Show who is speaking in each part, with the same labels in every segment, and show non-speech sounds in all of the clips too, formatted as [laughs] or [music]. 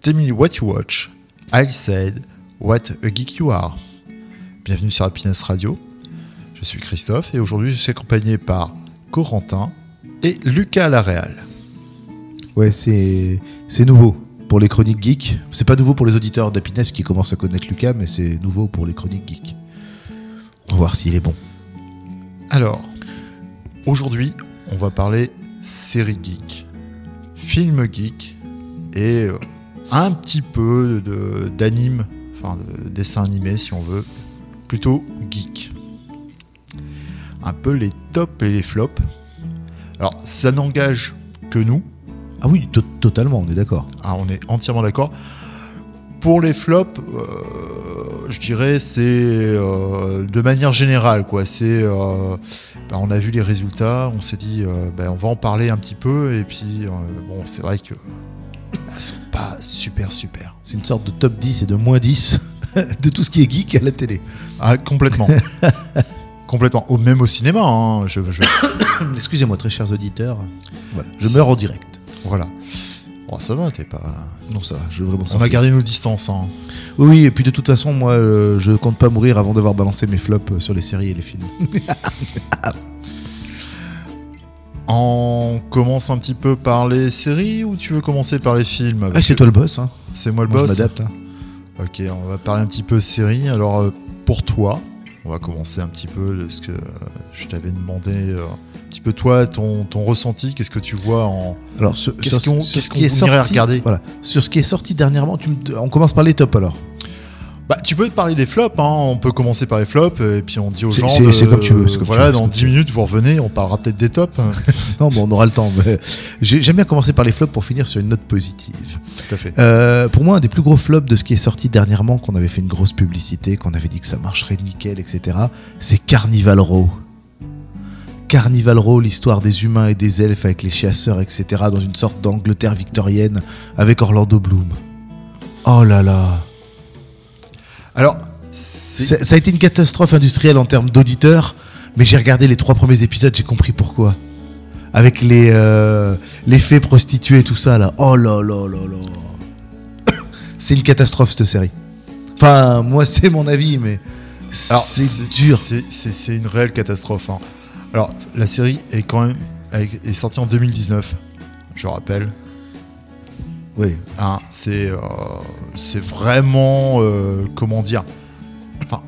Speaker 1: Tell me what you watch. I said what a geek you are. Bienvenue sur Happiness Radio. Je suis Christophe et aujourd'hui je suis accompagné par Corentin et Lucas Laréal.
Speaker 2: Ouais, c'est c'est nouveau pour les chroniques geeks. C'est pas nouveau pour les auditeurs d'Happiness qui commencent à connaître Lucas, mais c'est nouveau pour les chroniques geeks. On va voir s'il est bon.
Speaker 1: Alors, aujourd'hui, on va parler série geek, film geek et euh, un petit peu d'anime, enfin de dessin animé si on veut, plutôt geek. Un peu les tops et les flops. Alors, ça n'engage que nous,
Speaker 2: Ah oui, to- totalement, on est d'accord.
Speaker 1: ah, on est entièrement d'accord. Pour les flops, euh, je dirais c'est euh, de manière générale quoi. C'est euh, bah, on a vu les résultats, on s'est dit bah, on va en parler un petit peu et puis bon c'est vrai que sont pas super super.
Speaker 2: C'est une sorte de top 10 et de moins 10 [laughs] de tout ce qui est geek à la télé.
Speaker 1: Ah complètement, [laughs] complètement. Au même au cinéma. hein. Je, je- [coughs]
Speaker 2: Excusez-moi, très chers auditeurs. Voilà, je meurs en direct.
Speaker 1: voilà. Oh, ça va, t'es pas.
Speaker 2: Non, ça va, je vraiment
Speaker 1: On a gardé nos distances. hein.
Speaker 2: Oui, oui, et puis de toute façon, moi, euh, je compte pas mourir avant d'avoir balancé mes flops euh, sur les séries et les films. [laughs]
Speaker 1: On commence un petit peu par les séries ou tu veux commencer par les films
Speaker 2: Ah, c'est toi le boss, hein.
Speaker 1: C'est moi le
Speaker 2: Moi, je
Speaker 1: boss.
Speaker 2: m'adapte. hein.
Speaker 1: Ok, on va parler un petit peu série. Alors, euh, pour toi, on va commencer un petit peu de ce que euh, je t'avais demandé. euh, un petit peu toi, ton, ton ressenti, qu'est-ce que tu vois en.
Speaker 2: Alors, sur,
Speaker 1: Qu'est-ce qu'on- irait
Speaker 2: sorti,
Speaker 1: regarder
Speaker 2: voilà, sur ce qui est sorti dernièrement, tu me- on commence par les tops alors.
Speaker 1: Bah, tu peux te parler des flops, hein. on peut commencer par les flops, euh, et puis on dit aux gens.
Speaker 2: c'est- comme tu veux, tu
Speaker 1: voilà,
Speaker 2: veux,
Speaker 1: dans
Speaker 2: comme
Speaker 1: 10
Speaker 2: tu veux.
Speaker 1: minutes, vous revenez, on parlera peut-être des tops. [laughs]
Speaker 2: Non, bon, on aura le temps. mais J'aime bien commencer par les flops pour finir sur une note positive.
Speaker 1: Tout à fait.
Speaker 2: Euh, pour moi, un des plus gros flops de ce qui est sorti dernièrement, qu'on avait fait une grosse publicité, qu'on avait dit que ça marcherait nickel, etc., c'est Carnival Row. Carnival Row, l'histoire des humains et des elfes avec les chasseurs, etc., dans une sorte d'Angleterre victorienne avec Orlando Bloom. Oh là là.
Speaker 1: Alors, c'est.
Speaker 2: Ça, ça a été une catastrophe industrielle en termes d'auditeurs, mais j'ai regardé les trois premiers épisodes, j'ai compris pourquoi. Avec les, euh, les fées prostituées et tout ça, là. Oh là là là là. [coughs] C'est une catastrophe, cette série. Enfin, moi, c'est mon avis, mais
Speaker 1: Alors,
Speaker 2: c'est dur.
Speaker 1: C'est une réelle catastrophe. hein. Alors, la série est quand même est est sortie en 2019, je rappelle.
Speaker 2: Oui.
Speaker 1: Hein, c'est euh, c'est vraiment euh, comment dire enfin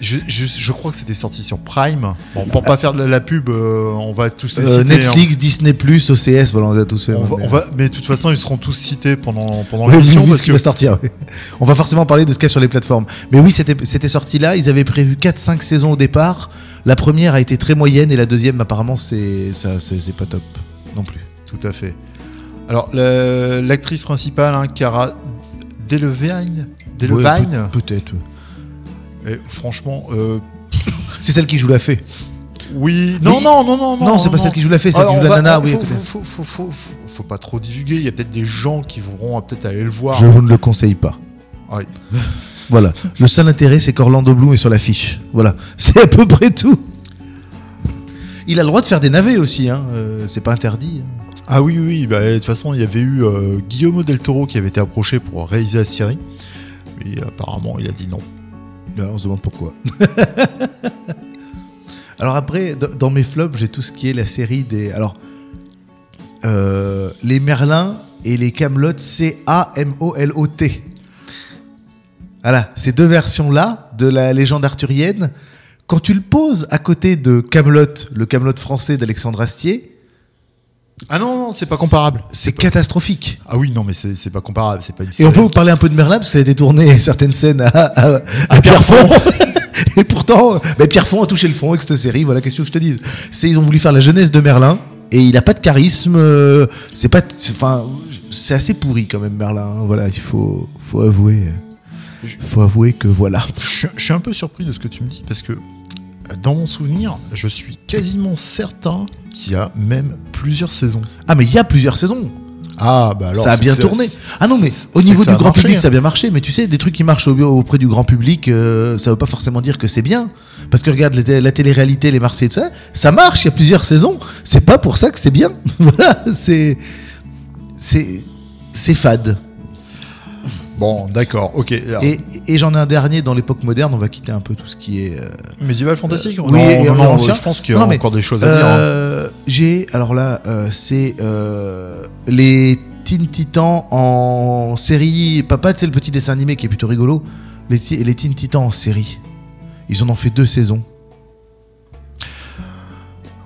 Speaker 1: je, je, je crois que c'était sorti sur Prime bon pour pas faire de la, la pub euh, on va tous les citer
Speaker 2: Netflix, Disney+, OCS, voilà, on a tous fait.
Speaker 1: hein. on va,
Speaker 2: mais-
Speaker 1: on va- mais de toute façon ils seront tous cités pendant pendant
Speaker 2: Oui,
Speaker 1: l'émission parce que
Speaker 2: va sortir. oui. On va forcément parler de ce qu'il y a sur les plateformes. Mais oui, c'était c'était sorti là. Ils avaient prévu 4-5 saisons au départ. La première a été très moyenne et la deuxième, apparemment, c'est ça, c'est c'est pas top non plus.
Speaker 1: tout à fait alors la- l'actrice principale hein, Cara Delevingne? Delevingne?
Speaker 2: Ouais, Peut-être.
Speaker 1: et franchement euh, [laughs]
Speaker 2: C'est celle qui joue la fée.
Speaker 1: oui non
Speaker 2: Oui.
Speaker 1: non non non
Speaker 2: Non, c'est pas celle qui joue la fée, c'est celle qui joue la nana.
Speaker 1: on-
Speaker 2: oui,
Speaker 1: faut, faut, faut, faut, faut- faut pas trop divulguer. Il y a peut-être des gens qui vont peut-être aller le voir.
Speaker 2: Je vous ne le conseille pas.
Speaker 1: Oui. [laughs]
Speaker 2: Voilà. Le seul intérêt, c'est qu'Orlando Bloom est sur l'affiche. Voilà. [laughs] C'est à peu près tout. Il a le droit de faire des navets aussi, hein. euh, c'est pas interdit.
Speaker 1: Ah oui, oui. Bah, de toute façon, il y avait eu euh, Guillaume Del Toro qui avait été approché pour réaliser la série. Mais apparemment, il a dit non.
Speaker 2: On se demande pourquoi. [laughs] alors après, dans mes flops, j'ai tout ce qui est la série des... Alors, euh, les Merlins et les Camelot, C-A-M-O-L-O-T. Voilà, ces deux versions-là de la légende arthurienne, quand tu le poses à côté de Camelot, le Camelot français d'Alexandre Astier,
Speaker 1: Ah non, non, c'est pas comparable.
Speaker 2: c'est catastrophique.
Speaker 1: Ah oui, non, mais c'est pas comparable. C'est pas une
Speaker 2: Et on peut vous parler un peu de Merlin, parce que ça a été tourné [laughs] certaines scènes à, à, à Pierrefonds. [laughs] Et pourtant, bah, Pierrefonds a touché le fond avec cette série. Voilà, qu'est-ce que je te dise C'est ils ont voulu faire la jeunesse de Merlin. Et il a pas de charisme. euh, C'est pas, enfin, c'est assez pourri quand même Merlin. hein. Voilà, il faut, faut avouer, faut avouer que voilà.
Speaker 1: Je, suis- je suis un peu surpris de ce que tu me dis parce que dans mon souvenir, je suis quasiment certain qu'il y a même plusieurs saisons.
Speaker 2: Ah mais il y a plusieurs saisons.
Speaker 1: Ah bah alors
Speaker 2: ça a bien tourné. Ah non, mais au niveau du grand
Speaker 1: marché,
Speaker 2: public,
Speaker 1: hein.
Speaker 2: ça a bien marché. Mais tu sais, des trucs qui marchent au- auprès du grand public, euh, ça veut pas forcément dire que c'est bien. Parce que regarde la, la télé-réalité, les Marseillais, tout ça, ça marche. Il y a plusieurs saisons. C'est pas pour ça que c'est bien. [laughs] voilà, c'est c'est c'est fade.
Speaker 1: Bon, d'accord, ok. Alors,
Speaker 2: Et, et j'en ai un dernier dans l'époque moderne. On va quitter un peu tout ce qui est. euh,
Speaker 1: médiéval fantastique
Speaker 2: oui,
Speaker 1: Non,
Speaker 2: et
Speaker 1: non, non,
Speaker 2: ancien.
Speaker 1: je pense qu'il y a encore des choses à dire. hein.
Speaker 2: Euh, J'ai alors là, euh, c'est euh, les Teen Titans en série. Papa, c'est le petit dessin animé qui est plutôt rigolo. Les, Teen Titans en série. Ils en ont fait deux saisons.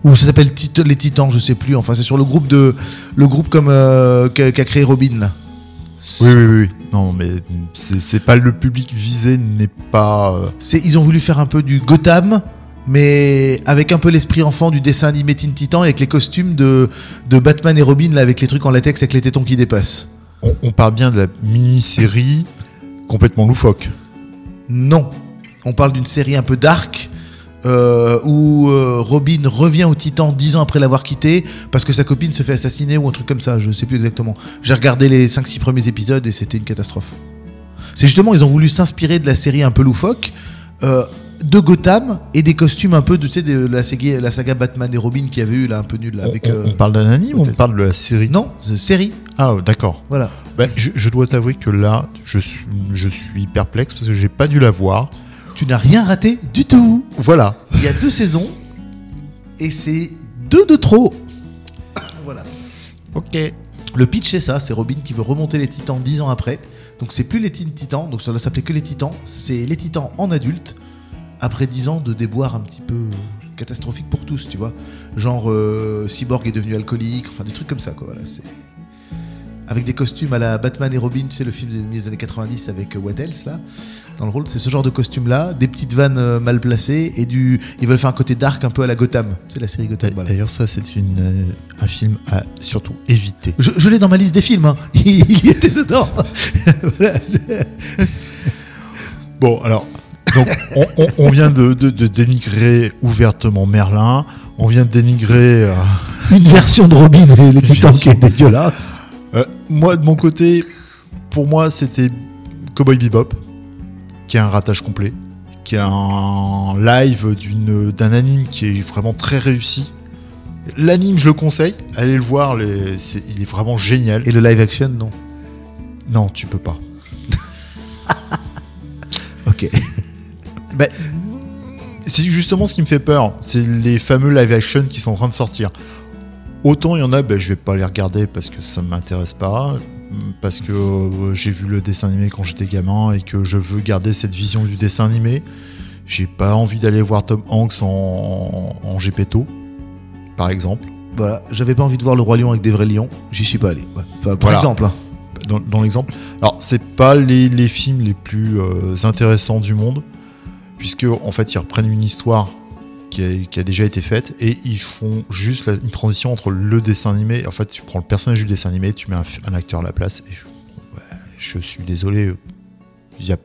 Speaker 2: Ou ça s'appelle Tit- les Titans, je sais plus. Enfin, c'est sur le groupe de le groupe comme euh, qu'a qu'a créé Robin. Là.
Speaker 1: Oui, oui, oui. Non, mais c'est pas le public visé, n'est pas. euh,
Speaker 2: C'est, ils ont voulu faire un peu du Gotham, mais avec un peu l'esprit enfant du dessin animé Teen Titan et avec les costumes de, de Batman et Robin, là, avec les trucs en latex avec les tétons qui dépassent.
Speaker 1: On, on parle bien de la mini-série complètement loufoque.
Speaker 2: Non. On parle d'une série un peu dark. Euh, où euh, Robin revient au Titan dix ans après l'avoir quitté parce que sa copine se fait assassiner ou un truc comme ça, je sais plus exactement. J'ai regardé les 5-6 premiers épisodes et c'était une catastrophe. C'est justement, ils ont voulu s'inspirer de la série un peu loufoque, euh, de Gotham et des costumes un peu de, tu sais, de la, saga, la saga Batman et Robin qui avait eu là un peu nul là, avec.
Speaker 1: on, on parle d'un anime ou on parle de la série?
Speaker 2: Non, c'est série,
Speaker 1: Ah, d'accord.
Speaker 2: voilà.
Speaker 1: Ben, je, je dois t'avouer que là, je suis, je suis perplexe parce que j'ai pas dû la voir.
Speaker 2: Tu n'as rien raté du tout.
Speaker 1: Voilà.
Speaker 2: Il y a deux saisons et c'est deux de trop. Voilà.
Speaker 1: Ok.
Speaker 2: Le pitch c'est ça, c'est Robin qui veut remonter les Titans dix ans après. Donc c'est plus les Teen Titans, donc ça doit s'appeler que les Titans. C'est les Titans en adulte après dix ans de déboires un petit peu catastrophiques pour tous, tu vois. Genre euh, Cyborg est devenu alcoolique, enfin des trucs comme ça quoi. Voilà, c'est avec des costumes à la Batman et Robin, tu sais le film des années 90 avec euh, Waddles là dans le rôle, c'est ce genre de costume là, des petites vannes euh, mal placées et du ils veulent faire un côté dark un peu à la Gotham. C'est la série Gotham. voilà.
Speaker 1: D'ailleurs, ça, c'est une, euh, un film à surtout éviter.
Speaker 2: Je, je l'ai dans ma liste des films, hein. [laughs] il, y était dedans. Voilà, [laughs]
Speaker 1: Bon, alors, donc, on, on- on vient de, de- de dénigrer ouvertement Merlin. On vient de dénigrer. euh,
Speaker 2: Une version de Robin et les Titans qui est dégueulasse.
Speaker 1: Euh, moi, de mon côté, pour moi, c'était Cowboy Bebop, qui est un ratage complet, qui est un live d'un anime qui est vraiment très réussi. L'anime, je le conseille. Allez le voir, les- il est vraiment génial.
Speaker 2: Et le live action, non?
Speaker 1: Non, tu peux pas. [laughs]
Speaker 2: Ok. [laughs]
Speaker 1: Ben, c'est justement ce qui me fait peur. C'est les fameux live action qui sont en train de sortir. Autant il y en a, ben, je vais pas les regarder parce que ça m'intéresse pas, parce que euh, j'ai vu le dessin animé quand j'étais gamin et que je veux garder cette vision du dessin animé. J'ai pas envie d'aller voir Tom Hanks en, en Gepetto, par exemple.
Speaker 2: Voilà, j'avais pas envie de voir le Roi Lion avec des vrais lions, j'y suis pas allé. Par
Speaker 1: Voilà.
Speaker 2: exemple. hein.
Speaker 1: dans, dans l'exemple. Alors, c'est pas les, les films les plus euh, intéressants du monde, puisque en fait, ils reprennent une histoire qui a, déjà été faite et ils font juste une transition entre le dessin animé. En fait, tu prends le personnage du dessin animé, tu mets un, acteur à la place. Et ouais, je suis désolé. Il y a,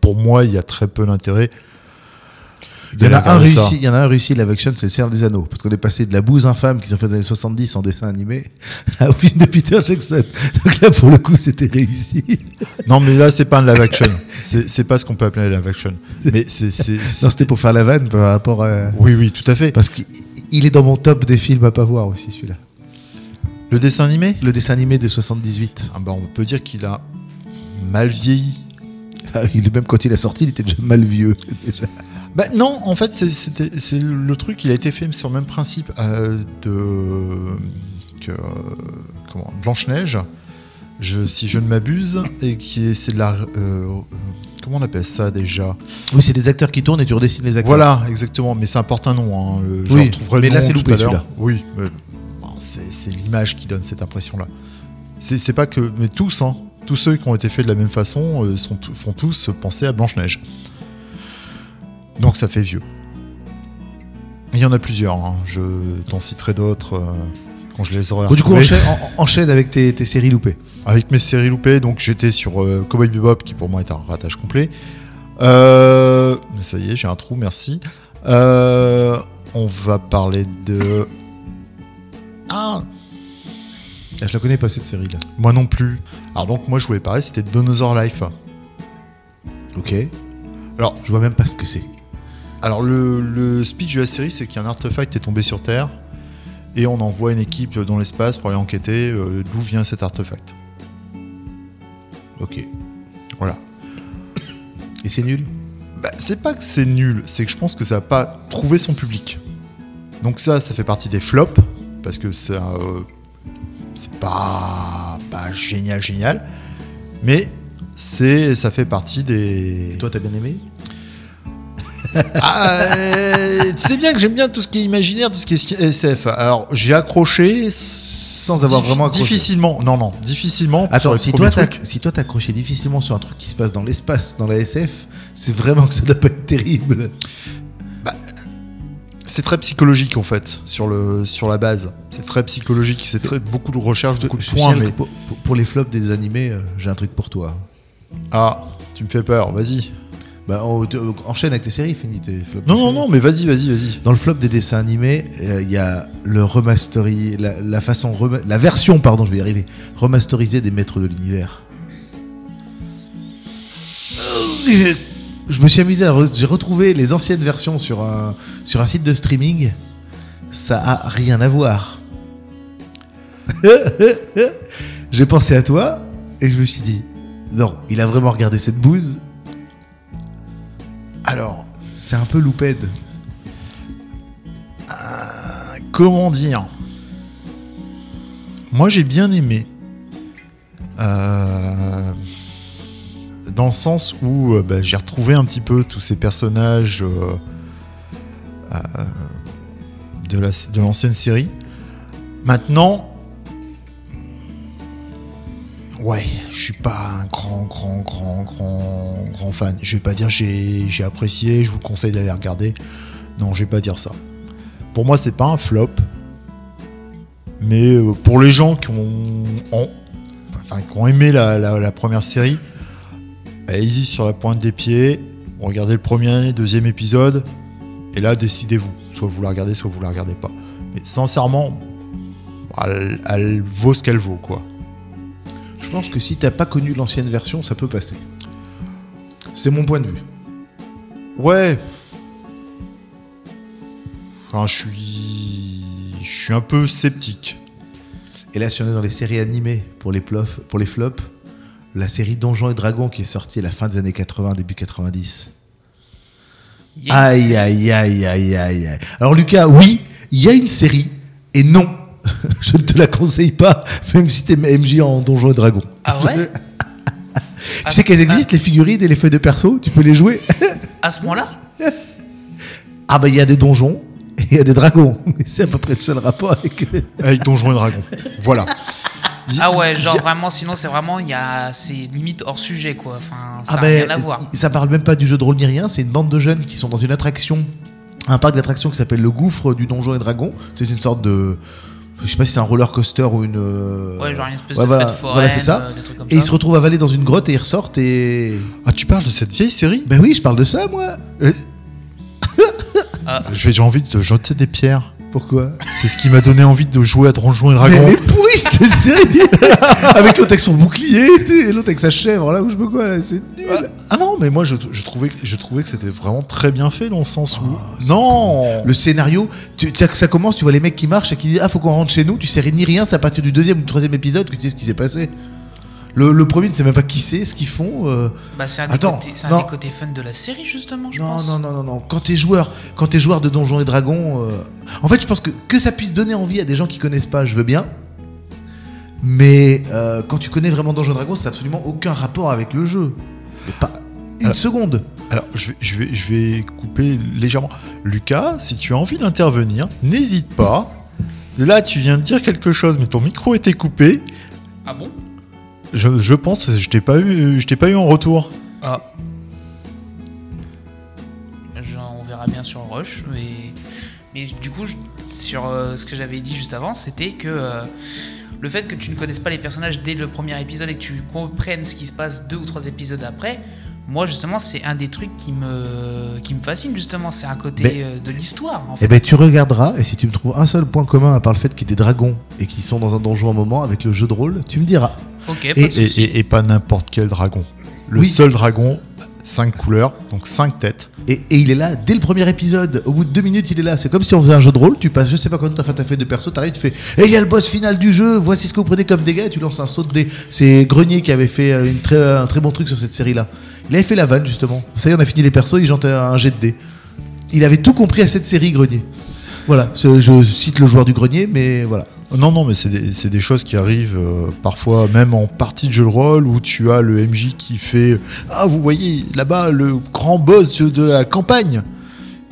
Speaker 1: pour moi, il y a très peu d'intérêt.
Speaker 2: Il y, en a un réussi, il y en a un réussi live action, c'est le Seigneur des Anneaux. Parce qu'on est passé de la bouse infâme qu'ils ont fait dans les années 70 en dessin animé [laughs] au film de Peter Jackson. Donc là, pour le coup, c'était réussi. [laughs]
Speaker 1: Non, mais là, c'est pas un live action. C'est pas ce qu'on peut appeler un live action. Mais c'est.
Speaker 2: Non, c'était pour faire la vanne par rapport à.
Speaker 1: Oui, oui, tout à fait.
Speaker 2: Parce qu'il il est dans mon top des films à pas voir aussi, celui-là.
Speaker 1: Le dessin animé?
Speaker 2: Le dessin animé de 78.
Speaker 1: Ah bah, on peut dire qu'il a mal vieilli.
Speaker 2: Ah, même quand il a sorti, il était déjà mal vieux. [laughs] déjà.
Speaker 1: Bah non, en fait, c'est- le truc, il a été fait sur le même principe euh, de que comment Blanche-Neige, je, si je ne m'abuse, et qui est c'est de la euh, comment on appelle ça déjà?
Speaker 2: Oui, c'est des acteurs qui tournent et tu redessines les acteurs.
Speaker 1: Voilà, exactement, mais ça importe un nom. Hein, je
Speaker 2: Oui, mais
Speaker 1: le
Speaker 2: là, c'est loupé, celui-là.
Speaker 1: Oui, c'est l'image qui donne cette impression-là. C'est pas que, mais tous, hein, tous ceux qui ont été faits de la même façon euh, sont, font tous penser à Blanche-Neige. Donc ça fait vieux. Il y en a plusieurs, hein, je t'en citerai d'autres euh, quand je les aurai
Speaker 2: Bon, du coup, enchaîne, en- enchaîne avec tes, tes séries loupées.
Speaker 1: Avec mes séries loupées, donc j'étais sur euh, Cowboy Bebop, qui pour moi est un ratage complet. Euh, ça y est, j'ai un trou, merci. Euh, on va parler de. Ah,
Speaker 2: Ah, je la connais pas cette série-là.
Speaker 1: moi non plus. Alors donc moi je voulais parler, c'était Dinosaur Life.
Speaker 2: Ok.
Speaker 1: Alors,
Speaker 2: Je vois même pas ce que c'est.
Speaker 1: Alors le, speech de la série, c'est qu'un artefact est tombé sur Terre et on envoie une équipe dans l'espace pour aller enquêter euh, d'où vient cet artefact.
Speaker 2: Ok.
Speaker 1: Voilà.
Speaker 2: Et c'est nul?
Speaker 1: Bah, c'est pas que c'est nul, c'est que je pense que ça n'a pas trouvé son public. Donc ça, ça fait partie des flops, parce que ça, euh, c'est pas, pas génial, génial. Mais c'est, ça fait partie des...
Speaker 2: Et toi, t'as bien aimé?
Speaker 1: Ah, euh, tu sais bien que j'aime bien tout ce qui est imaginaire, tout ce qui est SF. Alors, j'ai accroché...
Speaker 2: Sans avoir vraiment accroché.
Speaker 1: Difficilement, non, non, difficilement.
Speaker 2: Attends, si toi, si toi t'as accroché difficilement sur un truc qui se passe dans l'espace, dans la SF, c'est vraiment que ça doit pas être terrible.
Speaker 1: C'est très psychologique en fait, sur, le, sur la base. C'est très psychologique, c'est très, beaucoup de recherche, beaucoup de points. Mais...
Speaker 2: que pour, pour- pour les flops des animés, euh, j'ai un truc pour toi.
Speaker 1: Ah, tu me fais peur, vas-y.
Speaker 2: Bah, on- te- enchaîne avec tes séries, finis tes flops.
Speaker 1: Non, non,
Speaker 2: séries.
Speaker 1: non, mais vas-y, vas-y, vas-y.
Speaker 2: Dans le flop des dessins animés, euh, il y a le remasteri, la, la façon, rema- la version, pardon, je vais y arriver, remasterisée des Maîtres de l'univers. Je me suis amusé, à re- j'ai retrouvé les anciennes versions sur un, sur un site de streaming. Ça a rien à voir. [laughs] j'ai pensé à toi et je me suis dit, non, il a vraiment regardé cette bouse.
Speaker 1: Alors,
Speaker 2: C'est un peu loupède.
Speaker 1: comment dire? Moi, j'ai bien aimé. Euh, Dans le sens où euh, bah, j'ai retrouvé un petit peu tous ces personnages euh, euh, de l'ancienne série. Maintenant, ouais, je suis pas un grand, grand, grand, grand, grand fan. Je vais pas dire j'ai apprécié, je vous conseille d'aller regarder. Non, je vais pas dire ça. Pour moi, c'est pas un flop. Mais euh, pour les gens qui ont, aimé la, première série, allez-y sur la pointe des pieds, regardez le premier, deuxième épisode, et là, décidez-vous. Soit vous la regardez, soit vous la regardez pas. Mais sincèrement, elle vaut ce qu'elle vaut, quoi.
Speaker 2: Je pense que si t'as pas connu l'ancienne version, ça peut passer. C'est mon point de vue.
Speaker 1: Ouais. Enfin, je suis, je suis un peu sceptique.
Speaker 2: Et là, si on est dans les séries animées pour les, plof- pour les flops, la série Donjons et Dragons qui est sortie à la fin des années 80, début 90.
Speaker 3: Il y a une
Speaker 2: Aïe, aïe, aïe, aïe, aïe, aïe. Alors, Lucas, oui, il y a une série, et non, [laughs] je ne te la conseille pas, même si t'es MJ en Donjons et Dragons.
Speaker 3: Ah ouais
Speaker 2: Tu sais qu'elles existent, les figurines et les feuilles de perso, tu peux les jouer
Speaker 3: À ce moment-là [laughs]
Speaker 2: Ah, bah, il y a des donjons, et il y a des dragons. [laughs] Mais c'est à peu près le seul rapport avec.
Speaker 1: Avec Donjons et Dragons. voilà.
Speaker 3: Ah ouais, genre vraiment, sinon c'est vraiment, il y a, c'est limite hors sujet quoi. Enfin, ça
Speaker 2: Ah
Speaker 3: n'a
Speaker 2: ben,
Speaker 3: rien à voir.
Speaker 2: ça parle même pas du jeu de rôle ni rien, c'est une bande de jeunes qui sont dans une attraction, un parc d'attractions qui s'appelle le gouffre du donjon et dragon. C'est une sorte de. Je sais pas si c'est un roller coaster ou une. euh,
Speaker 3: Ouais, genre une espèce
Speaker 2: ouais,
Speaker 3: de
Speaker 2: voilà,
Speaker 3: fête foraine,
Speaker 2: voilà, c'est ça.
Speaker 3: euh, des trucs comme
Speaker 2: Et ils se retrouvent avalés dans une grotte et ils ressortent et.
Speaker 1: Ah, tu parles de cette vieille série?
Speaker 2: Ben oui, je parle de ça moi.
Speaker 1: Je vais j'ai envie de te jeter des pierres.
Speaker 2: Pourquoi
Speaker 1: C'est ce qui m'a donné envie de jouer à Donjons et
Speaker 2: Mais
Speaker 1: Dragons.
Speaker 2: pourrie cette série [laughs] Avec l'autre avec son bouclier et l'autre avec sa chèvre là où je peux quoi, c'est nul.
Speaker 1: Ah non, mais moi je, je trouvais, que- je trouvais que c'était vraiment très bien fait dans le sens où. non
Speaker 2: Le scénario, tu, tu- ça commence, tu vois les mecs qui marchent et qui disent Ah, faut qu'on rentre chez nous, tu sais ni rien, c'est à partir du deuxième ou troisième épisode que tu sais ce qui s'est passé. Le, le premier ne sait même pas qui c'est, ce qu'ils font. euh.
Speaker 3: Bah, c'est un, des
Speaker 2: Attends,
Speaker 3: côtés- c'est un des côtés fun de la série justement, je
Speaker 2: Non,
Speaker 3: pense.
Speaker 2: non, non, non, non. Quand t'es joueur, quand t'es joueur de Donjons et Dragons, euh, en fait, je pense que que ça puisse donner envie à des gens qui connaissent pas, je veux bien. Mais euh, quand tu connais vraiment Donjons et Dragons, ça n'a absolument aucun rapport avec le jeu. Mais pas une
Speaker 1: Alors-
Speaker 2: seconde.
Speaker 1: Alors, je vais, je, vais, je vais couper légèrement. Lucas, si tu as envie d'intervenir, n'hésite pas. Là, tu viens de dire quelque chose, mais ton micro était coupé.
Speaker 3: Ah bon?
Speaker 1: Je, je pense je t'ai pas eu, je t'ai pas eu en retour.
Speaker 3: Ah. Genre, on verra bien sur le rush, mais, mais du coup, je- sur euh, ce que j'avais dit juste avant, c'était que euh, le fait que tu ne connaisses pas les personnages dès le premier épisode et que tu comprennes ce qui se passe deux ou trois épisodes après, moi justement, c'est un des trucs qui me, qui me fascine justement, c'est un côté
Speaker 2: Mais-
Speaker 3: euh, de l'histoire en fait.
Speaker 2: Eh ben, tu regarderas, et si tu me trouves un seul point commun à part le fait qu'il y ait des dragons et qu'ils sont dans un donjon un moment avec le jeu de rôle, tu me diras. Et-
Speaker 3: de
Speaker 1: Et,
Speaker 3: souci.
Speaker 1: et- et pas n'importe quel dragon. Le
Speaker 2: Oui.
Speaker 1: seul dragon, cinq couleurs, donc cinq têtes.
Speaker 2: Et, et il est là dès le premier épisode. Au bout de deux minutes, il est là. C'est comme si on faisait un jeu de rôle. Tu passes, je sais pas combien t'as fait de perso. T'arrives, tu fais. Et il y a le boss final du jeu. Voici ce que vous prenez comme dégâts. Et tu lances un saut de dés. C'est Grenier qui avait fait euh, une très, un très bon truc sur cette série-là. Il avait fait la vanne justement. Ça y est, on a fini les persos. Il chantait un jet de dés. Il avait tout compris à cette série Grenier. Voilà. Je cite le joueur du Grenier, mais voilà.
Speaker 1: Non, non, mais c'est des, choses qui arrivent euh, parfois, même en partie de jeu de rôle, où tu as le MJ qui fait Ah, vous voyez là-bas le grand boss de la campagne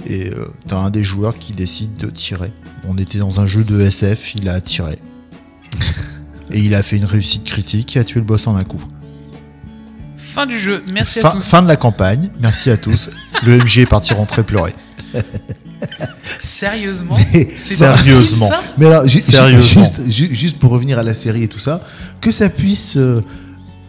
Speaker 1: Et euh, t'as un des joueurs qui décide de tirer. On était dans un jeu de SF, il a tiré. [laughs] Et il a fait une réussite critique et a tué le boss en un coup.
Speaker 3: Fin du jeu. Merci à tous.
Speaker 1: fin de la campagne, merci à tous. le MJ est parti rentrer pleurer. [laughs] [laughs]
Speaker 3: Sérieusement
Speaker 1: sérieusement.
Speaker 3: ça
Speaker 2: Mais alors, ju-
Speaker 1: Sérieusement.
Speaker 2: juste, ju- juste pour revenir à la série et tout ça, que ça puisse euh,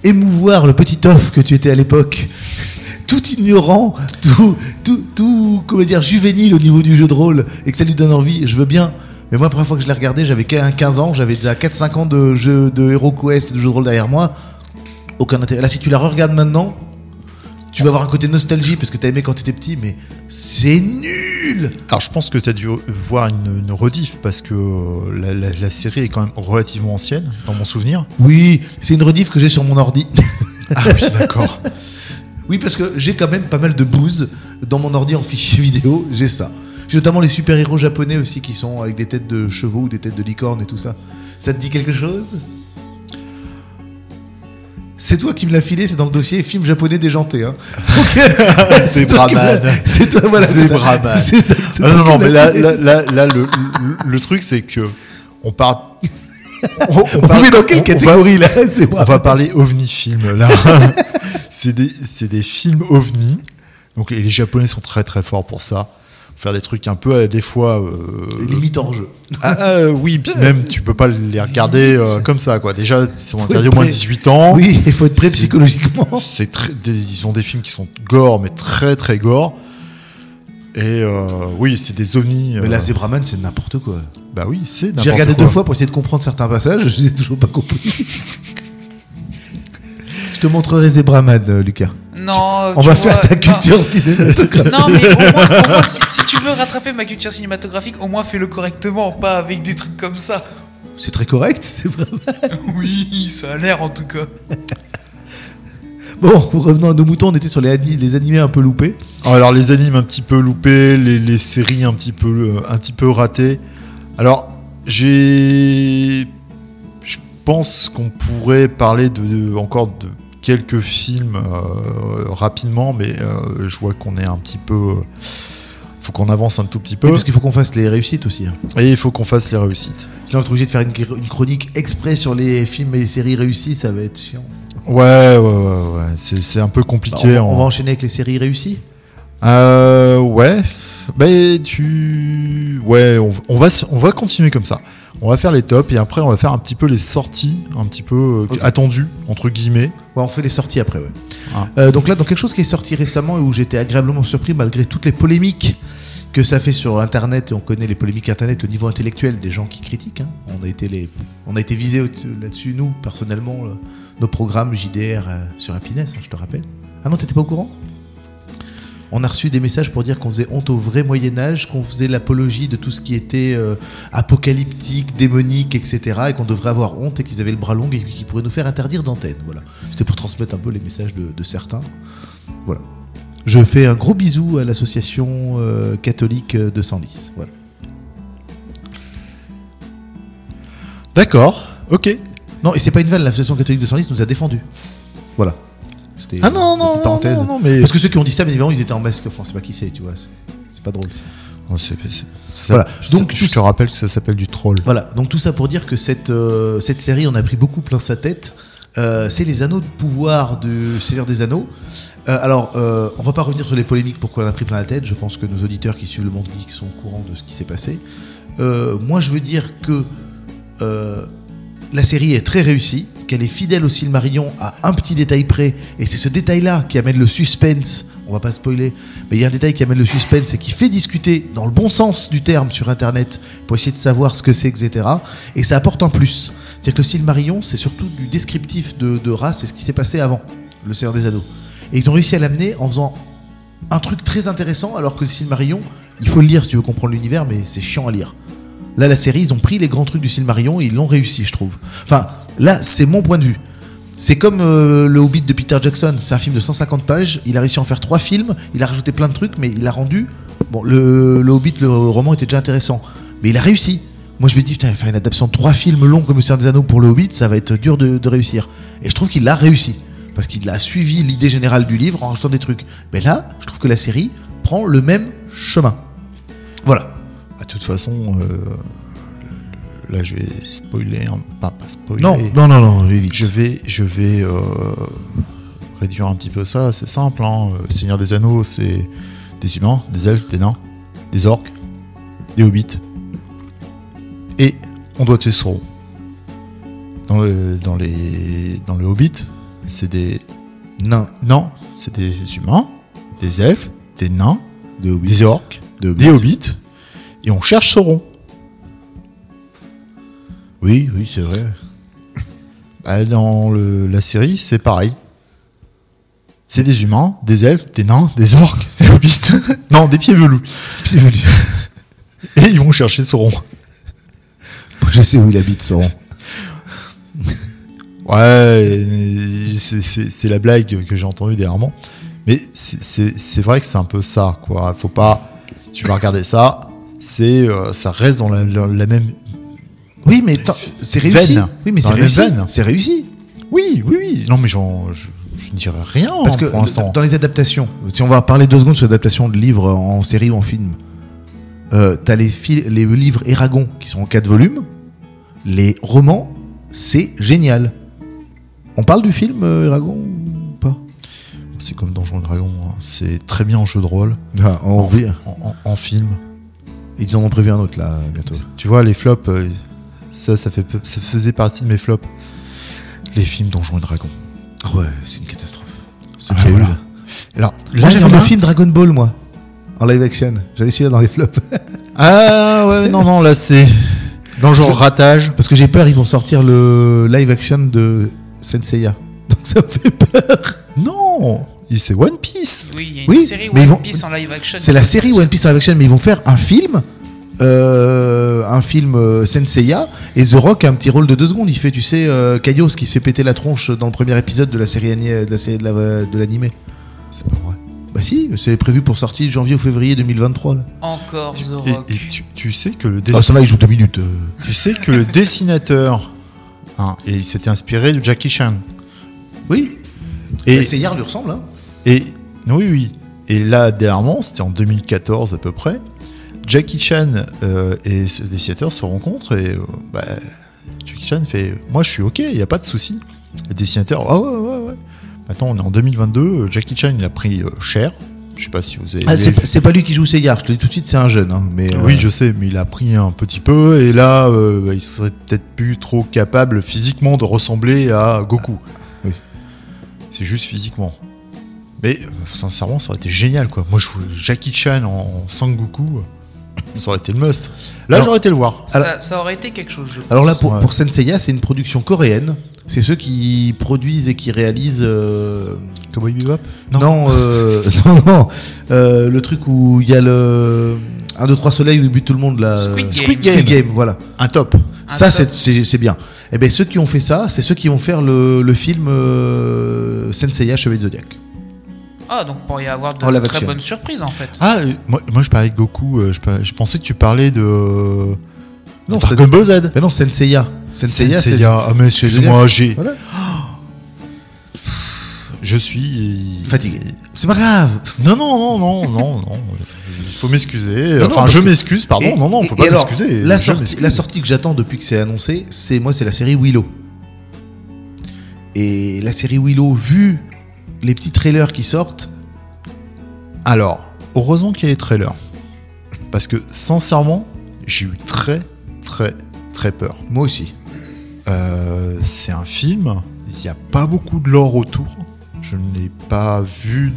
Speaker 2: émouvoir le petit off que tu étais à l'époque, [laughs] tout ignorant, tout, tout, tout, comment dire, juvénile au niveau du jeu de rôle, et que ça lui donne envie, je veux bien. Mais moi, la première fois que je l'ai regardé, j'avais 15 ans, j'avais déjà 4-5 ans de jeu de Hero Quest et de jeu de rôle derrière moi. Aucun intérêt. Là, si tu la regardes maintenant, tu vas avoir un côté nostalgie parce que t'as aimé quand t'étais petit, mais c'est nul!
Speaker 1: Alors je pense que tu as dû voir une, une rediff parce que la, la- la série est quand même relativement ancienne, dans mon souvenir.
Speaker 2: Oui, c'est une rediff que j'ai sur mon ordi.
Speaker 1: Ah oui, d'accord. [laughs]
Speaker 2: Oui, parce que j'ai quand même pas mal de bouse dans mon ordi en fichier vidéo, j'ai ça. J'ai notamment les super-héros japonais aussi qui sont avec des têtes de chevaux ou des têtes de licorne et tout ça. Ça te dit quelque chose? C'est toi qui me l'as filé, c'est dans le dossier film japonais déjanté. Hein. [laughs]
Speaker 1: C'est Brahman.
Speaker 2: C'est toi, voilà.
Speaker 1: C'est. Brahman.
Speaker 2: C'est ça. c'est
Speaker 1: Ah non, non, mais là, là, là, là, le, le, le truc, c'est que on parle. [laughs] On, on parle-
Speaker 2: dans
Speaker 1: on-
Speaker 2: quelle
Speaker 1: on va-
Speaker 2: catégorie là [laughs] C'est
Speaker 1: On va parler ovni film là. c'est des, des films ovni. Donc les Japonais sont très très forts pour ça. Faire des trucs un peu euh, des fois. euh,
Speaker 2: Limite hors jeu.
Speaker 1: ah, ah, oui, puis même tu peux pas les regarder euh, comme ça quoi. Déjà ils sont interdits au moins de
Speaker 2: prêt.
Speaker 1: 18 ans.
Speaker 2: Oui, il faut être prêt psychologiquement.
Speaker 1: C'est très, des- ils ont des films qui sont gore mais très très gore. Et euh, oui, c'est des ovnis.
Speaker 2: Mais
Speaker 1: euh,
Speaker 2: là, c'est n'importe quoi.
Speaker 1: bah oui, c'est.
Speaker 2: J'ai regardé deux fois pour essayer de comprendre certains passages, [laughs] je les ai toujours pas compris. Je te montrerai Zebraman, euh, Lucas.
Speaker 3: Non,
Speaker 2: On
Speaker 3: tu
Speaker 2: va
Speaker 3: vois,
Speaker 2: faire ta
Speaker 3: non.
Speaker 2: culture cinématographique.
Speaker 3: Non, mais au moins, au moins, si, si tu veux rattraper ma culture cinématographique, au moins fais-le correctement, pas avec des trucs comme ça.
Speaker 2: C'est très correct, c'est vrai. [laughs]
Speaker 3: Oui, ça a l'air en tout cas.
Speaker 2: Bon, revenons à nos moutons, on était sur les, ani- les animés un peu loupés.
Speaker 1: Alors les animes un petit peu loupés, les, les séries un petit peu euh, un petit peu ratées. Alors j'ai, je pense qu'on pourrait parler de, de- encore de quelques films euh, rapidement, mais euh, je vois qu'on est un petit peu, euh, faut qu'on avance un tout petit peu.
Speaker 2: Oui, parce qu'il faut qu'on fasse les réussites aussi. hein.
Speaker 1: Et il faut qu'on fasse les réussites.
Speaker 2: Sinon, on va être obligé de faire une, une chronique exprès sur les films et les séries réussies, ça va être chiant.
Speaker 1: Ouais, ouais, ouais, ouais. C'est, c'est un peu
Speaker 2: Bah,
Speaker 1: compliqué.
Speaker 2: on, va, on va enchaîner avec les séries réussies?
Speaker 1: Euh, ouais. Bah, tu. Ouais, on, on va, on va continuer comme ça. On va faire les tops et après on va faire un petit peu les sorties, un petit peu euh, attendues, entre guillemets.
Speaker 2: Ouais, on fait les sorties après, ouais.
Speaker 1: Ah.
Speaker 2: Euh, donc là, dans quelque chose qui est sorti récemment et où j'étais agréablement surpris malgré toutes les polémiques que ça fait sur Internet, et on connaît les polémiques Internet au niveau intellectuel des gens qui critiquent. hein. On a été les, on a été visés là-dessus nous personnellement, euh, nos programmes JDR sur Happiness, hein, je te rappelle. Ah non, t'étais pas au courant? On a reçu des messages pour dire qu'on faisait honte au vrai Moyen Âge, qu'on faisait l'apologie de tout ce qui était euh, apocalyptique, démonique, etc. Et qu'on devrait avoir honte et qu'ils avaient le bras long et qu'ils pourraient nous faire interdire d'antenne. Voilà. C'était pour transmettre un peu les messages de, certains. Voilà. Je fais un gros bisou à l'association euh, catholique de 110. Voilà.
Speaker 1: D'accord, ok.
Speaker 2: Non, et c'est pas une vanne, l'association catholique de 110 nous a défendus. Voilà.
Speaker 1: Ah non, non, non,
Speaker 2: parenthèse.
Speaker 1: non, non, mais.
Speaker 2: Parce que ceux qui ont dit ça, bien évidemment, ils étaient en masque. Enfin, c'est pas qui c'est, tu vois. C'est pas drôle. ça.
Speaker 1: Oh,
Speaker 2: Voilà. Donc,
Speaker 1: je te rappelle que ça s'appelle du troll.
Speaker 2: Voilà, donc tout ça pour dire que cette, euh, cette série, on a pris beaucoup plein sa tête. Euh, c'est les anneaux de pouvoir du Seigneur des Anneaux. Euh, alors, euh, on va pas revenir sur les polémiques pourquoi on a pris plein la tête. Je pense que nos auditeurs qui suivent le monde geek sont au courant de ce qui s'est passé. Moi, je veux dire que la série est très réussie, qu'elle est fidèle au Silmarillion à un petit détail près, et c'est ce détail-là qui amène le suspense. On va pas spoiler, mais il y a un détail qui amène le suspense et qui fait discuter dans le bon sens du terme sur Internet pour essayer de savoir ce que c'est, etc. Et ça apporte un plus. C'est-à-dire que le Silmarillion, c'est surtout du descriptif de, race et ce qui s'est passé avant, le Seigneur des Anneaux. Et ils ont réussi à l'amener en faisant un truc très intéressant, alors que le Silmarillion, il faut le lire si tu veux comprendre l'univers, mais c'est chiant à lire. Là, la série, ils ont pris les grands trucs du Silmarillion et ils l'ont réussi, je trouve. Enfin, là, c'est mon point de vue. C'est comme euh, Le Hobbit de Peter Jackson. C'est un film de 150 pages. Il a réussi à en faire trois films. Il a rajouté plein de trucs, mais il a rendu. Bon, le, Hobbit, le roman était déjà intéressant. Mais il a réussi. Moi, je me dis, putain, faire une adaptation de trois films longs comme Le Seigneur des Anneaux pour le Hobbit, ça va être dur de, de réussir. Et je trouve qu'il l'a réussi. Parce qu'il a suivi l'idée générale du livre en rajoutant des trucs. Mais là, je trouve que la série prend le même chemin. Voilà.
Speaker 1: Bah, De toute façon, euh, là je vais spoiler, un- pas, pas spoiler.
Speaker 2: Non, non, non, non, vite.
Speaker 1: Je vais, je vais euh, réduire un petit peu ça. C'est simple. Hein. Euh, Seigneur des Anneaux, c'est des humains, des elfes, des nains, des orques, des hobbits. Et on doit tuer Sauron. Dans le, dans les, dans le Hobbit, c'est des
Speaker 2: Non,
Speaker 1: non, c'est des humains, des elfes, des nains,
Speaker 2: de Hobbit.
Speaker 1: des orques,
Speaker 2: De Hobbit.
Speaker 1: des hobbits, et on cherche Sauron.
Speaker 2: Oui, oui, c'est vrai.
Speaker 1: Bah, dans le- la série, c'est pareil. C'est des humains, des elfes, des nains, des orques, [laughs] des hobbits. [laughs] non, des pieds velus. [laughs] Et ils vont chercher Sauron.
Speaker 2: Moi, je sais où il habite, Sauron.
Speaker 1: Ouais, c'est- la blague que j'ai entendue dernièrement. Mais c'est- vrai que c'est un peu ça, quoi. Faut pas. Tu vas regarder ça, c'est euh, ça reste dans la, la- la même.
Speaker 2: Oui, mais c'est réussi. Oui, mais c'est réussi. C'est réussi.
Speaker 1: Oui, oui, oui. Non, mais j'en- je, je ne dirais rien
Speaker 2: Parce que
Speaker 1: pour l'instant.
Speaker 2: dans les adaptations, si on va parler deux secondes sur l'adaptation de livres en série ou en film, euh, t'as les, les livres Eragon qui sont en quatre volumes. Les romans, c'est génial. On parle du film euh, Eragon ou pas?
Speaker 1: C'est comme Donjons et Dragons. hein. C'est très bien en jeu de rôle,
Speaker 2: Ah, on
Speaker 1: en,
Speaker 2: revient.
Speaker 1: en- en- en film.
Speaker 2: Ils en ont prévu un autre là bientôt.
Speaker 1: Tu vois, les flops, euh, ça, ça, fait, ça faisait partie de mes flops. Les films Donjons et Dragons.
Speaker 2: Ouais, c'est une catastrophe. C'est
Speaker 1: Ah,
Speaker 2: prévu,
Speaker 1: voilà.
Speaker 2: là.
Speaker 1: Alors,
Speaker 2: Moi
Speaker 1: là,
Speaker 2: j'avais
Speaker 1: en
Speaker 2: le film Dragon Ball moi, en live action. J'avais celui-là dans les flops. [laughs]
Speaker 1: Ah ouais, non, non, là c'est dans le genre
Speaker 2: Parce que-
Speaker 1: ratage.
Speaker 2: Parce que j'ai peur, ils vont sortir le live action de Senseiya. Donc ça me fait peur.
Speaker 1: Non, il- c'est One Piece.
Speaker 3: Oui, il y a une
Speaker 2: Oui,
Speaker 3: série One
Speaker 2: vont-
Speaker 3: Piece en live action.
Speaker 2: C'est la série One Piece live action, mais ils vont faire un film. Euh, un film euh, Senseiya et The Rock a un petit rôle de deux secondes. Il fait, tu sais, euh, Kaios qui se fait péter la tronche dans le premier épisode de la série de la série de la- de l'animé.
Speaker 1: C'est pas vrai.
Speaker 2: Bah si, c'est prévu pour sortir janvier ou février 2023. Là.
Speaker 3: Encore The Rock.
Speaker 1: et tu, tu sais que le
Speaker 2: Ah,
Speaker 1: dessin-
Speaker 2: ça va, il joue deux minutes. euh.
Speaker 1: tu sais que le dessinateur, hein, et il s'était inspiré de Jackie Chan.
Speaker 2: Oui.
Speaker 1: Et,
Speaker 2: Seiya lui ressemble. Hein.
Speaker 1: et oui, oui. Et là, dernièrement, c'était en 2014 à peu près. Jackie Chan euh, et ce dessinateur se rencontrent et euh, bah, Jackie Chan fait Moi je suis ok, il n'y a pas de souci. Le dessinateur Ah ouais, ouais, ouais. Maintenant on est en 2022, euh, Jackie Chan il a pris euh, cher. Je sais pas si vous avez.
Speaker 2: Ah, c'est pas lui qui joue Seiya, je te le dis tout de suite, c'est un jeune. hein, mais,
Speaker 1: Oui, je sais, mais il a pris un petit peu et là bah, il serait peut-être plus trop capable physiquement de ressembler à Goku.
Speaker 2: Oui.
Speaker 1: C'est juste physiquement. Mais sincèrement, ça aurait été génial quoi. Moi je vois Jackie Chan en Sangoku, euh, ça aurait été le must. Là j'aurais été le voir.
Speaker 3: Ça, ça aurait été quelque chose, je pense.
Speaker 2: Alors là, pour,
Speaker 1: Ouais.
Speaker 2: pour Senseiya, c'est une production coréenne. C'est ceux qui produisent et qui réalisent. euh,
Speaker 1: Cowboy Bebop?
Speaker 2: Non, euh, [laughs] non, non, euh, le truc où il y a le 1, 2, 3 soleils où il bute tout le monde là.
Speaker 3: Squid Game.
Speaker 1: Squid
Speaker 2: Squid
Speaker 1: Game.
Speaker 2: Game, voilà.
Speaker 1: Un top.
Speaker 3: Un
Speaker 2: ça, c'est- bien. Et ben ceux qui ont fait ça, c'est ceux qui vont faire le, le film euh, Senseiya Chevalier de Zodiac.
Speaker 3: Ah, donc pour y avoir de
Speaker 2: Oh,
Speaker 3: très
Speaker 2: action.
Speaker 3: bonnes surprises en fait.
Speaker 1: Ah, euh, moi, moi je parlais de Goku, euh, je, pensais que tu parlais de,
Speaker 2: Non,
Speaker 1: Dragon Ball Z.
Speaker 2: Mais non, Senseiya. Senseiya, c'est.
Speaker 1: Seiya. Ah mais excuse-moi, j'ai,
Speaker 2: Voilà.
Speaker 1: je suis
Speaker 2: Fatigué. C'est pas grave.
Speaker 1: Non, non, non, non, non, non. Il faut m'excuser. Enfin, je
Speaker 2: que-
Speaker 1: m'excuse, pardon.
Speaker 2: Et-
Speaker 1: non, non, faut
Speaker 2: et
Speaker 1: pas m'excuser.
Speaker 2: La sortie que j'attends depuis que c'est annoncé, c'est moi, c'est la série Willow. Et la série Willow, vu les petits trailers qui sortent,
Speaker 1: Alors, heureusement qu'il y a les trailers. Parce que, sincèrement, j'ai eu très, très, très peur.
Speaker 2: moi aussi.
Speaker 1: Euh, c'est un film, il n'y a pas beaucoup de lore autour. Je n'ai pas vu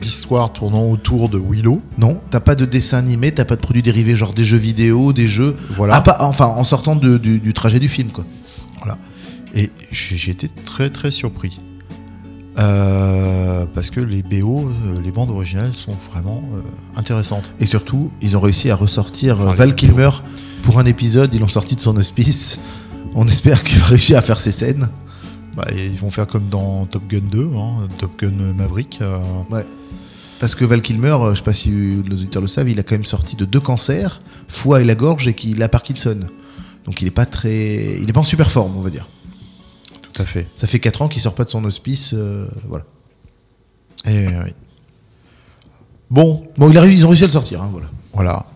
Speaker 1: d'histoire tournant autour de Willow.
Speaker 2: Non, t'as pas de dessin animé, t'as pas de produits dérivés, genre des jeux vidéo, des jeux.
Speaker 1: Voilà.
Speaker 2: Ah, pas, enfin, en sortant de- du, du trajet du film, quoi.
Speaker 1: Et j'ai été très très surpris. Euh, parce que les BO, euh, les bandes originales sont vraiment euh, intéressantes.
Speaker 2: Et surtout, ils ont réussi à ressortir
Speaker 1: Enfin,
Speaker 2: euh, Val
Speaker 1: les
Speaker 2: Kilmer pour un épisode. Ils l'ont sorti de son hospice. On espère qu'il va réussir à faire ses scènes.
Speaker 1: Bah, ils vont faire comme dans Top Gun 2, hein, Top Gun Maverick. euh,
Speaker 2: Parce que Val Kilmer, je sais pas si nos auditeurs le savent, il a quand même sorti de deux cancers, foie et la gorge, et qu'il a Parkinson. Donc il est pas très, il est pas en super forme, on va dire.
Speaker 1: Tout à fait.
Speaker 2: Ça fait 4 ans qu'il sort pas de son hospice, euh, voilà.
Speaker 1: Et, euh, oui. Bon,
Speaker 2: Bon, il a, réussi- ils ont réussi à le sortir, hein, voilà.
Speaker 1: Voilà.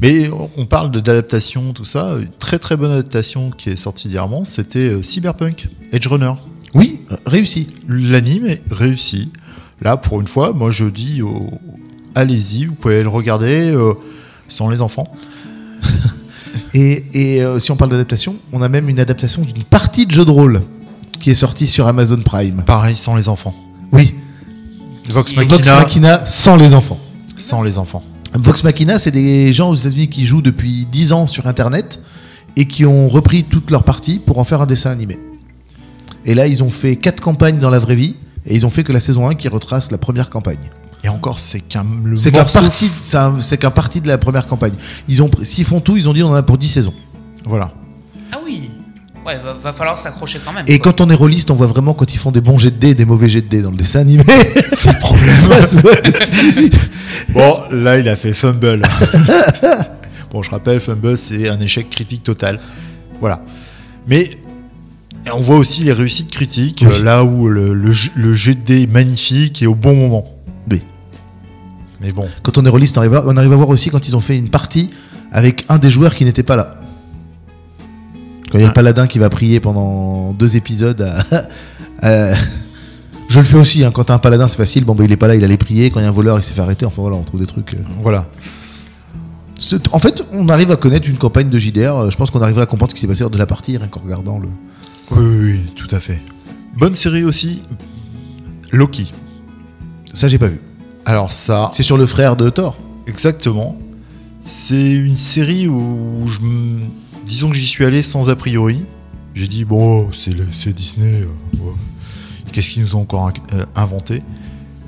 Speaker 1: Mais on parle d'adaptation, tout ça. Une très très bonne adaptation qui est sortie dernièrement, c'était euh, Cyberpunk, Edge Runner.
Speaker 2: Oui, réussi.
Speaker 1: L'anime est réussi. Là, pour une fois, moi je dis au- allez-y, vous pouvez le regarder euh, sans les enfants. [laughs]
Speaker 2: Et, et, euh, si on parle d'adaptation, on a même une adaptation d'une partie de jeu de rôle qui est sortie sur Amazon Prime.
Speaker 1: Pareil, sans les enfants.
Speaker 2: Oui,
Speaker 1: Vox Machina,
Speaker 2: Vox Machina sans les enfants.
Speaker 1: sans les enfants.
Speaker 2: Vox Machina, c'est des gens aux États-Unis qui jouent depuis 10 ans sur Internet et qui ont repris toutes leurs parties pour en faire un dessin animé. Et là, ils ont fait 4 campagnes dans la vraie vie et ils ont fait que la saison 1 qui retrace la première campagne.
Speaker 1: Et encore, c'est qu'un
Speaker 2: C'est parti, c'est un- c'est qu'un parti de la première campagne. Ils ont, pr- s'ils font tout, ils ont dit on en a pour 10 saisons.
Speaker 1: Voilà.
Speaker 3: Ah oui Ouais, va, va falloir s'accrocher quand même.
Speaker 2: Et
Speaker 3: quoi.
Speaker 2: quand on est rôliste, on voit vraiment quand ils font des bons jets de dés et des mauvais jets de dés dans le dessin animé. [laughs]
Speaker 1: C'est le problème. Bon, là, il a fait fumble. [laughs] bon, je rappelle, fumble, c'est un échec critique total. Voilà. Mais on voit aussi les réussites critiques,
Speaker 2: Oui.
Speaker 1: là où le, le, j- le jet de dés est magnifique et au bon moment.
Speaker 2: Oui.
Speaker 1: Mais bon,
Speaker 2: Quand on est rôliste, on arrive, à, on arrive à voir aussi quand ils ont fait une partie avec un des joueurs qui n'était pas là. Quand il y a le
Speaker 1: Ah.
Speaker 2: paladin qui va prier pendant deux épisodes. à- [laughs] à- je le fais aussi, hein, quand t'as un paladin c'est facile, bon bah il est pas là, il allait prier, quand il y a un voleur il s'est fait arrêter, enfin voilà, on trouve des trucs. euh.
Speaker 1: voilà.
Speaker 2: En fait, on arrive à connaître une campagne de JDR, euh, je pense qu'on arriverait à comprendre ce qui s'est passé lors de la partie, rien qu'en regardant le...
Speaker 1: Oui, oui, oui, tout à fait. Bonne série aussi, Loki.
Speaker 2: Ça j'ai pas vu.
Speaker 1: Alors ça,
Speaker 2: C'est sur le frère de Thor.
Speaker 1: Exactement. C'est une série où je disons que j'y suis allé sans a priori. J'ai dit bon, c'est Disney. euh. Qu'est-ce qu'ils nous ont encore euh, inventé?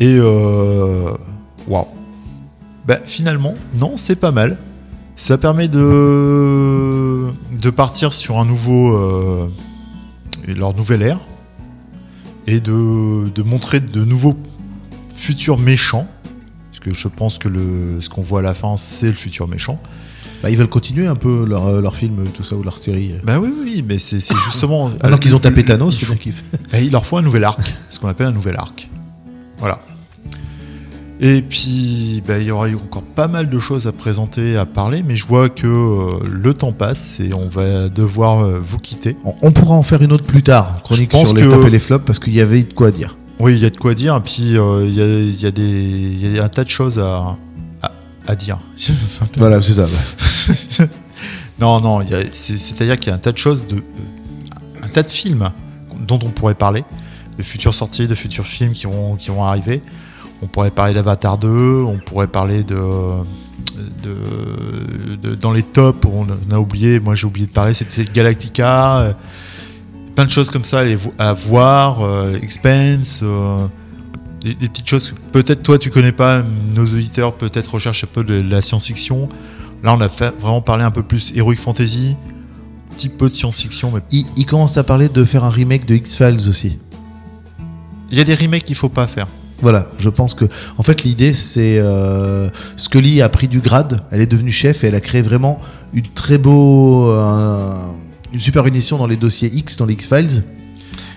Speaker 1: Et euh, waouh. Bah, finalement, non, c'est pas mal. Ça permet de partir sur un nouveau leur nouvelle ère et de, montrer de nouveaux futurs méchants parce que je pense que ce qu'on voit à la fin, c'est le futur méchant.
Speaker 2: Bah, ils veulent continuer un peu leur, euh, leur film, tout ça, ou leur série.
Speaker 1: Bah oui, oui, mais c'est justement.
Speaker 2: Maintenant qu'ils ont tapé
Speaker 1: Il
Speaker 2: Thanos,
Speaker 1: faut-
Speaker 2: bien qu'ils fait.
Speaker 1: bah, il leur faut un nouvel arc, ce qu'on appelle un nouvel arc. Voilà. Et puis, bah, il y aura eu encore pas mal de choses à présenter, à parler, mais je vois que euh, le temps passe et on va devoir euh, vous quitter.
Speaker 2: On, on pourra en faire une autre plus tard, chronique
Speaker 1: Je pense
Speaker 2: sur les
Speaker 1: que-
Speaker 2: tops et les flops, parce qu'il y avait de quoi dire.
Speaker 1: Oui, il y a de quoi dire, et puis euh, il y, a, il y a des, il y a un tas de choses à, à, à dire. [laughs]
Speaker 2: Voilà, c'est ça. [laughs]
Speaker 1: Non, non, c'est- c'est-à-dire qu'il y a un tas de choses, de, un tas de films dont on pourrait parler, de futures sorties, de futurs films qui vont, qui vont arriver. On pourrait parler d'Avatar 2, on pourrait parler de, de, de- Dans les tops, on a oublié, moi j'ai oublié de parler, c'était Galactica, euh, plein de choses comme ça à à voir, euh, Expense, euh, des, des petites choses que peut-être toi tu connais pas, nos auditeurs peut-être recherchent un peu de la science-fiction. Là, on a fait vraiment parlé un peu plus Heroic Fantasy, un petit peu de science-fiction, mais
Speaker 2: Il, il commence à parler de faire un remake de X-Files aussi.
Speaker 1: il y a des remakes qu'il faut pas faire.
Speaker 2: Voilà, je pense que. En fait, l'idée, c'est. Euh, Scully a pris du grade, elle est devenue chef et elle a créé vraiment une très beau. euh, une super édition dans les dossiers X, dans les X-Files.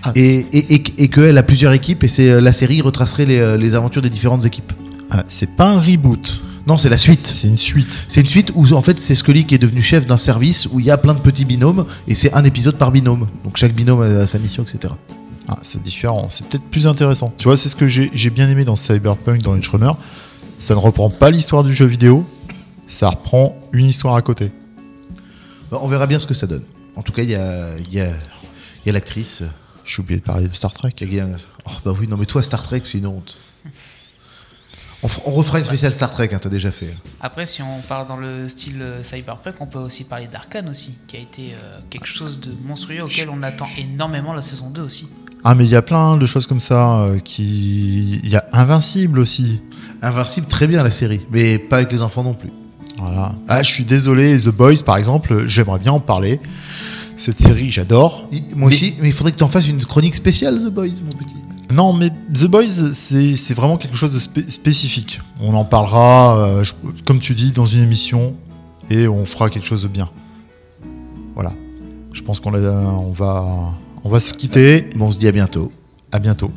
Speaker 1: Ah,
Speaker 2: Et, et, et, et qu'elle a plusieurs équipes et c'est euh, la série retracerait les, euh, les aventures des différentes équipes.
Speaker 1: Ah, c'est pas un reboot.
Speaker 2: Non, c'est la suite.
Speaker 1: C'est une suite.
Speaker 2: C'est une suite où en fait c'est Scully qui est devenu chef d'un service où il y a plein de petits binômes et c'est un épisode par binôme. Donc chaque binôme a sa mission, etc.
Speaker 1: Ah, c'est différent. C'est peut-être plus intéressant. Tu vois, c'est ce que j'ai bien aimé dans Cyberpunk, dans Edge Runner. Ça ne reprend pas l'histoire du jeu vidéo. Ça reprend une histoire à côté.
Speaker 2: Bah, on verra bien ce que ça donne. En tout cas, il y a, il y a, il y a l'actrice.
Speaker 1: J'ai oublié de parler de Star Trek.
Speaker 2: Oh bah oui, non mais toi Star Trek c'est une honte. On refera une spéciale Star Trek, hein, t'as déjà fait.
Speaker 3: Après, si on parle dans le style euh, cyberpunk, on peut aussi parler d'Arkane aussi, qui a été euh, quelque chose de monstrueux auquel on attend énormément la saison 2 aussi.
Speaker 1: Ah, mais il y a plein de choses comme ça. euh, qui... Il y a Invincible aussi.
Speaker 2: Invincible, très bien la série, mais pas avec les enfants non plus.
Speaker 1: Voilà. Ah, je suis désolé, The Boys, par exemple, j'aimerais bien en parler. Cette série, j'adore.
Speaker 2: Moi
Speaker 1: Mais-
Speaker 2: aussi, mais il faudrait que tu en fasses une chronique spéciale, The Boys, mon petit.
Speaker 1: Non, mais The Boys, c'est c'est vraiment quelque chose de spé- spécifique. On en parlera, euh, je- comme tu dis, dans une émission, et on fera quelque chose de bien. Voilà. Je pense qu'on on va, on va se quitter.
Speaker 2: Bon, on se dit à bientôt.
Speaker 1: À bientôt.